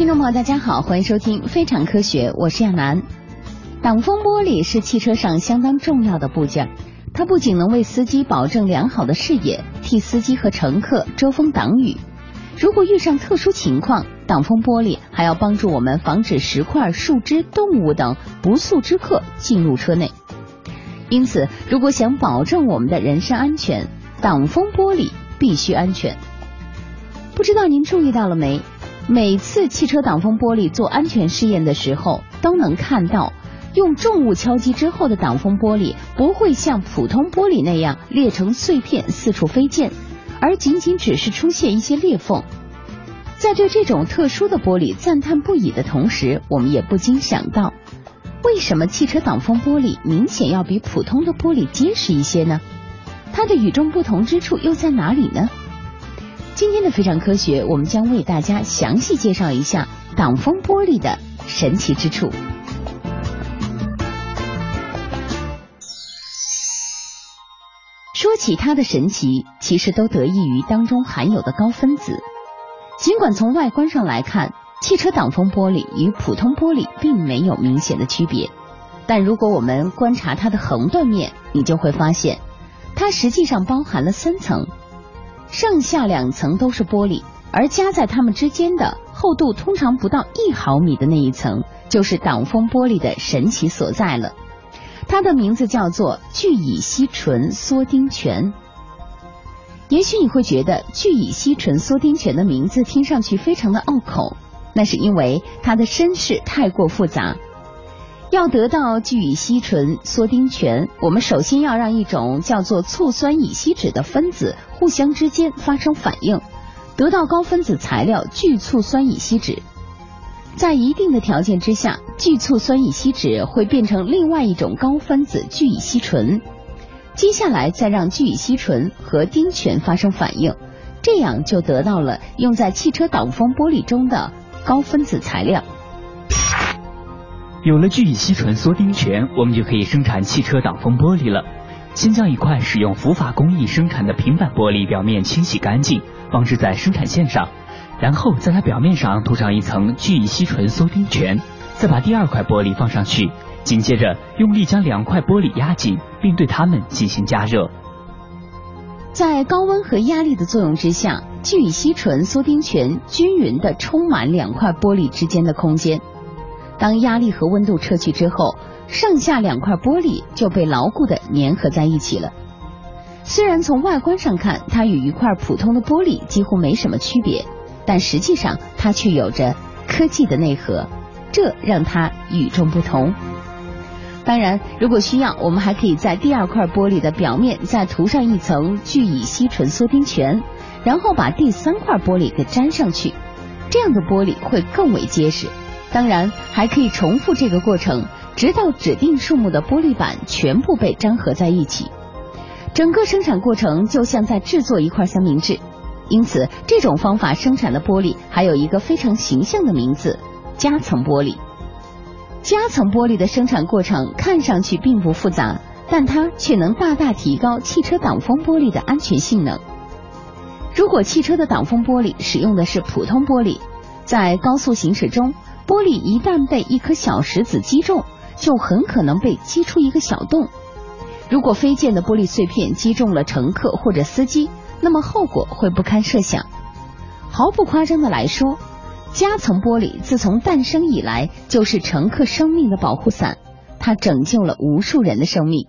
听众朋友，大家好，欢迎收听《非常科学》，我是亚楠。挡风玻璃是汽车上相当重要的部件，它不仅能为司机保证良好的视野，替司机和乘客遮风挡雨。如果遇上特殊情况，挡风玻璃还要帮助我们防止石块、树枝、动物等不速之客进入车内。因此，如果想保证我们的人身安全，挡风玻璃必须安全。不知道您注意到了没？每次汽车挡风玻璃做安全试验的时候，都能看到用重物敲击之后的挡风玻璃不会像普通玻璃那样裂成碎片四处飞溅，而仅仅只是出现一些裂缝。在对这种特殊的玻璃赞叹不已的同时，我们也不禁想到，为什么汽车挡风玻璃明显要比普通的玻璃结实一些呢？它的与众不同之处又在哪里呢？今天的非常科学，我们将为大家详细介绍一下挡风玻璃的神奇之处。说起它的神奇，其实都得益于当中含有的高分子。尽管从外观上来看，汽车挡风玻璃与普通玻璃并没有明显的区别，但如果我们观察它的横断面，你就会发现，它实际上包含了三层。上下两层都是玻璃，而夹在它们之间的厚度通常不到一毫米的那一层，就是挡风玻璃的神奇所在了。它的名字叫做聚乙烯醇缩丁醛。也许你会觉得聚乙烯醇缩丁醛的名字听上去非常的拗口，那是因为它的身世太过复杂。要得到聚乙烯醇缩丁醛，我们首先要让一种叫做醋酸乙烯酯的分子互相之间发生反应，得到高分子材料聚醋酸乙烯酯。在一定的条件之下，聚醋酸乙烯酯会变成另外一种高分子聚乙烯醇。接下来再让聚乙烯醇和丁醛发生反应，这样就得到了用在汽车挡风玻璃中的高分子材料。有了聚乙烯醇缩丁醛，我们就可以生产汽车挡风玻璃了。先将一块使用浮法工艺生产的平板玻璃表面清洗干净，放置在生产线上，然后在它表面上涂上一层聚乙烯醇缩丁醛，再把第二块玻璃放上去，紧接着用力将两块玻璃压紧，并对它们进行加热。在高温和压力的作用之下，聚乙烯醇缩丁醛均匀地充满两块玻璃之间的空间。当压力和温度撤去之后，上下两块玻璃就被牢固的粘合在一起了。虽然从外观上看，它与一块普通的玻璃几乎没什么区别，但实际上它却有着科技的内核，这让它与众不同。当然，如果需要，我们还可以在第二块玻璃的表面再涂上一层聚乙烯醇缩丁醛，然后把第三块玻璃给粘上去，这样的玻璃会更为结实。当然，还可以重复这个过程，直到指定数目的玻璃板全部被粘合在一起。整个生产过程就像在制作一块三明治。因此，这种方法生产的玻璃还有一个非常形象的名字——夹层玻璃。夹层玻璃的生产过程看上去并不复杂，但它却能大大提高汽车挡风玻璃的安全性能。如果汽车的挡风玻璃使用的是普通玻璃，在高速行驶中，玻璃一旦被一颗小石子击中，就很可能被击出一个小洞。如果飞溅的玻璃碎片击中了乘客或者司机，那么后果会不堪设想。毫不夸张的来说，夹层玻璃自从诞生以来就是乘客生命的保护伞，它拯救了无数人的生命。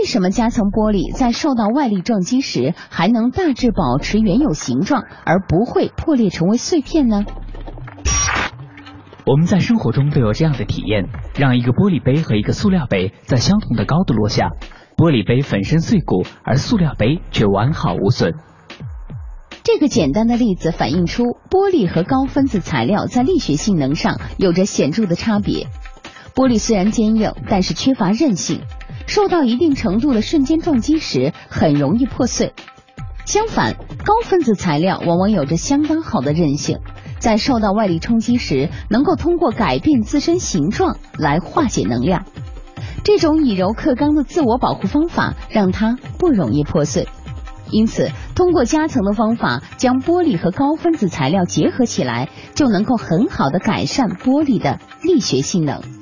为什么夹层玻璃在受到外力撞击时还能大致保持原有形状，而不会破裂成为碎片呢？我们在生活中都有这样的体验：让一个玻璃杯和一个塑料杯在相同的高度落下，玻璃杯粉身碎骨，而塑料杯却完好无损。这个简单的例子反映出玻璃和高分子材料在力学性能上有着显著的差别。玻璃虽然坚硬，但是缺乏韧性。受到一定程度的瞬间撞击时，很容易破碎。相反，高分子材料往往有着相当好的韧性，在受到外力冲击时，能够通过改变自身形状来化解能量。这种以柔克刚的自我保护方法，让它不容易破碎。因此，通过夹层的方法，将玻璃和高分子材料结合起来，就能够很好的改善玻璃的力学性能。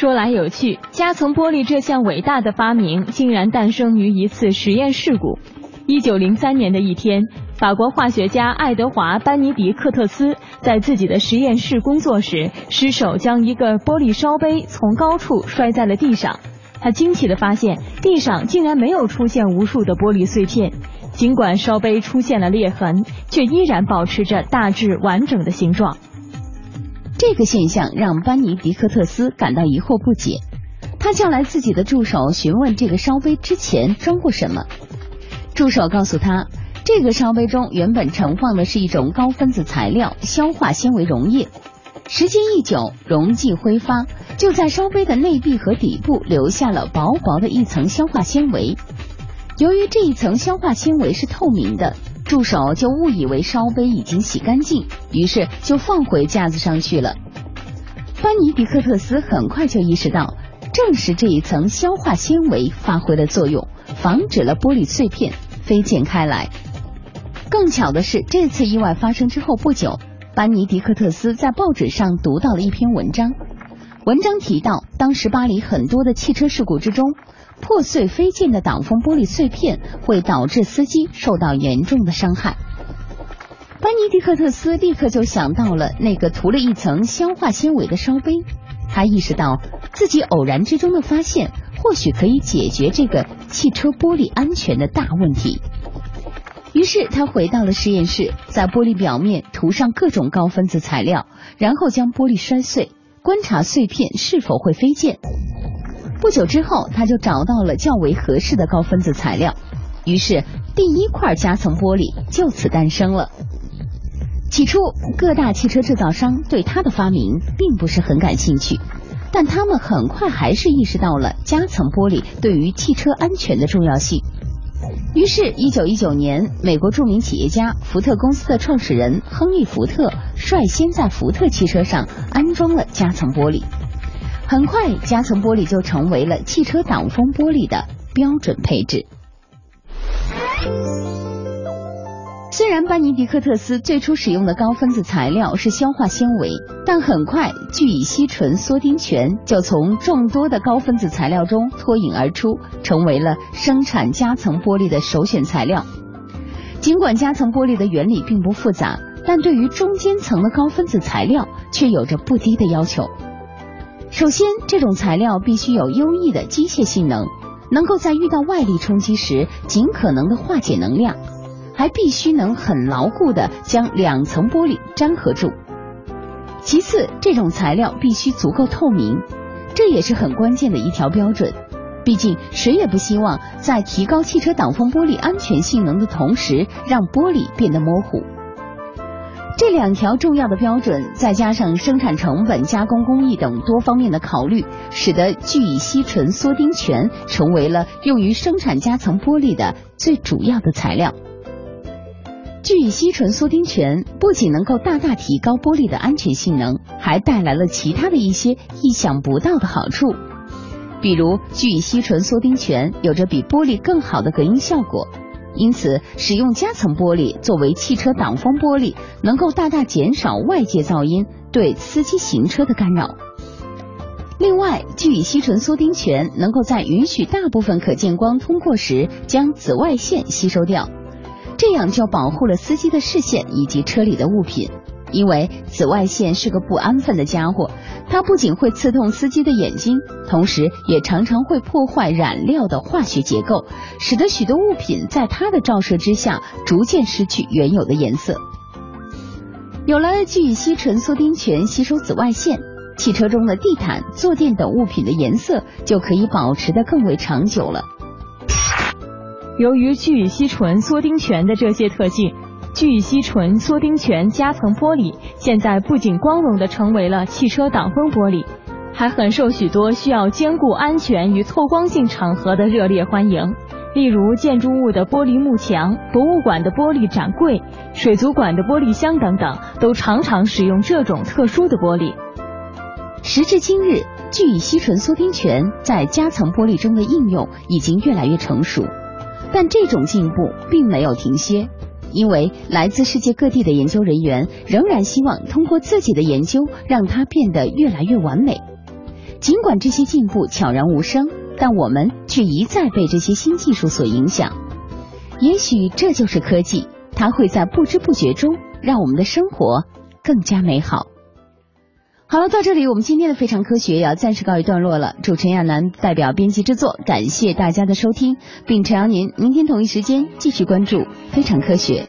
说来有趣，夹层玻璃这项伟大的发明，竟然诞生于一次实验事故。一九零三年的一天，法国化学家爱德华·班尼迪克特斯在自己的实验室工作时，失手将一个玻璃烧杯从高处摔在了地上。他惊奇地发现，地上竟然没有出现无数的玻璃碎片，尽管烧杯出现了裂痕，却依然保持着大致完整的形状。这个现象让班尼迪克特斯感到疑惑不解，他叫来自己的助手询问这个烧杯之前装过什么。助手告诉他，这个烧杯中原本盛放的是一种高分子材料——消化纤维溶液。时间一久，溶剂挥发，就在烧杯的内壁和底部留下了薄薄的一层消化纤维。由于这一层消化纤维是透明的，助手就误以为烧杯已经洗干净，于是就放回架子上去了。班尼迪克特斯很快就意识到，正是这一层消化纤维发挥了作用，防止了玻璃碎片飞溅开来。更巧的是，这次意外发生之后不久。班尼迪克特斯在报纸上读到了一篇文章，文章提到，当时巴黎很多的汽车事故之中，破碎飞溅的挡风玻璃碎片会导致司机受到严重的伤害。班尼迪克特斯立刻就想到了那个涂了一层消化纤维的烧杯，他意识到自己偶然之中的发现，或许可以解决这个汽车玻璃安全的大问题。于是他回到了实验室，在玻璃表面涂上各种高分子材料，然后将玻璃摔碎，观察碎片是否会飞溅。不久之后，他就找到了较为合适的高分子材料，于是第一块夹层玻璃就此诞生了。起初，各大汽车制造商对他的发明并不是很感兴趣，但他们很快还是意识到了夹层玻璃对于汽车安全的重要性。于是，一九一九年，美国著名企业家福特公司的创始人亨利·福特率先在福特汽车上安装了夹层玻璃。很快，夹层玻璃就成为了汽车挡风玻璃的标准配置。虽然班尼迪克特斯最初使用的高分子材料是消化纤维，但很快聚乙烯醇缩丁醛就从众多的高分子材料中脱颖而出，成为了生产夹层玻璃的首选材料。尽管夹层玻璃的原理并不复杂，但对于中间层的高分子材料却有着不低的要求。首先，这种材料必须有优异的机械性能，能够在遇到外力冲击时尽可能的化解能量。还必须能很牢固的将两层玻璃粘合住。其次，这种材料必须足够透明，这也是很关键的一条标准。毕竟，谁也不希望在提高汽车挡风玻璃安全性能的同时，让玻璃变得模糊。这两条重要的标准，再加上生产成本、加工工艺等多方面的考虑，使得聚乙烯醇缩丁醛成为了用于生产夹层玻璃的最主要的材料。聚乙烯醇缩丁醛不仅能够大大提高玻璃的安全性能，还带来了其他的一些意想不到的好处。比如，聚乙烯醇缩丁醛有着比玻璃更好的隔音效果，因此使用夹层玻璃作为汽车挡风玻璃，能够大大减少外界噪音对司机行车的干扰。另外，聚乙烯醇缩丁醛能够在允许大部分可见光通过时，将紫外线吸收掉。这样就保护了司机的视线以及车里的物品，因为紫外线是个不安分的家伙，它不仅会刺痛司机的眼睛，同时也常常会破坏染料的化学结构，使得许多物品在它的照射之下逐渐失去原有的颜色。有了聚乙烯醇缩丁醛吸收紫外线，汽车中的地毯、坐垫等物品的颜色就可以保持的更为长久了。由于聚乙烯醇缩丁醛的这些特性，聚乙烯醇缩丁醛夹层玻璃现在不仅光荣的成为了汽车挡风玻璃，还很受许多需要兼顾安全与透光性场合的热烈欢迎。例如建筑物的玻璃幕墙、博物馆的玻璃展柜、水族馆的玻璃箱等等，都常常使用这种特殊的玻璃。时至今日，聚乙烯醇缩丁醛在夹层玻璃中的应用已经越来越成熟。但这种进步并没有停歇，因为来自世界各地的研究人员仍然希望通过自己的研究让它变得越来越完美。尽管这些进步悄然无声，但我们却一再被这些新技术所影响。也许这就是科技，它会在不知不觉中让我们的生活更加美好。好了，到这里我们今天的非常科学也要暂时告一段落了。主持人亚楠代表编辑制作，感谢大家的收听，并诚邀您明天同一时间继续关注非常科学。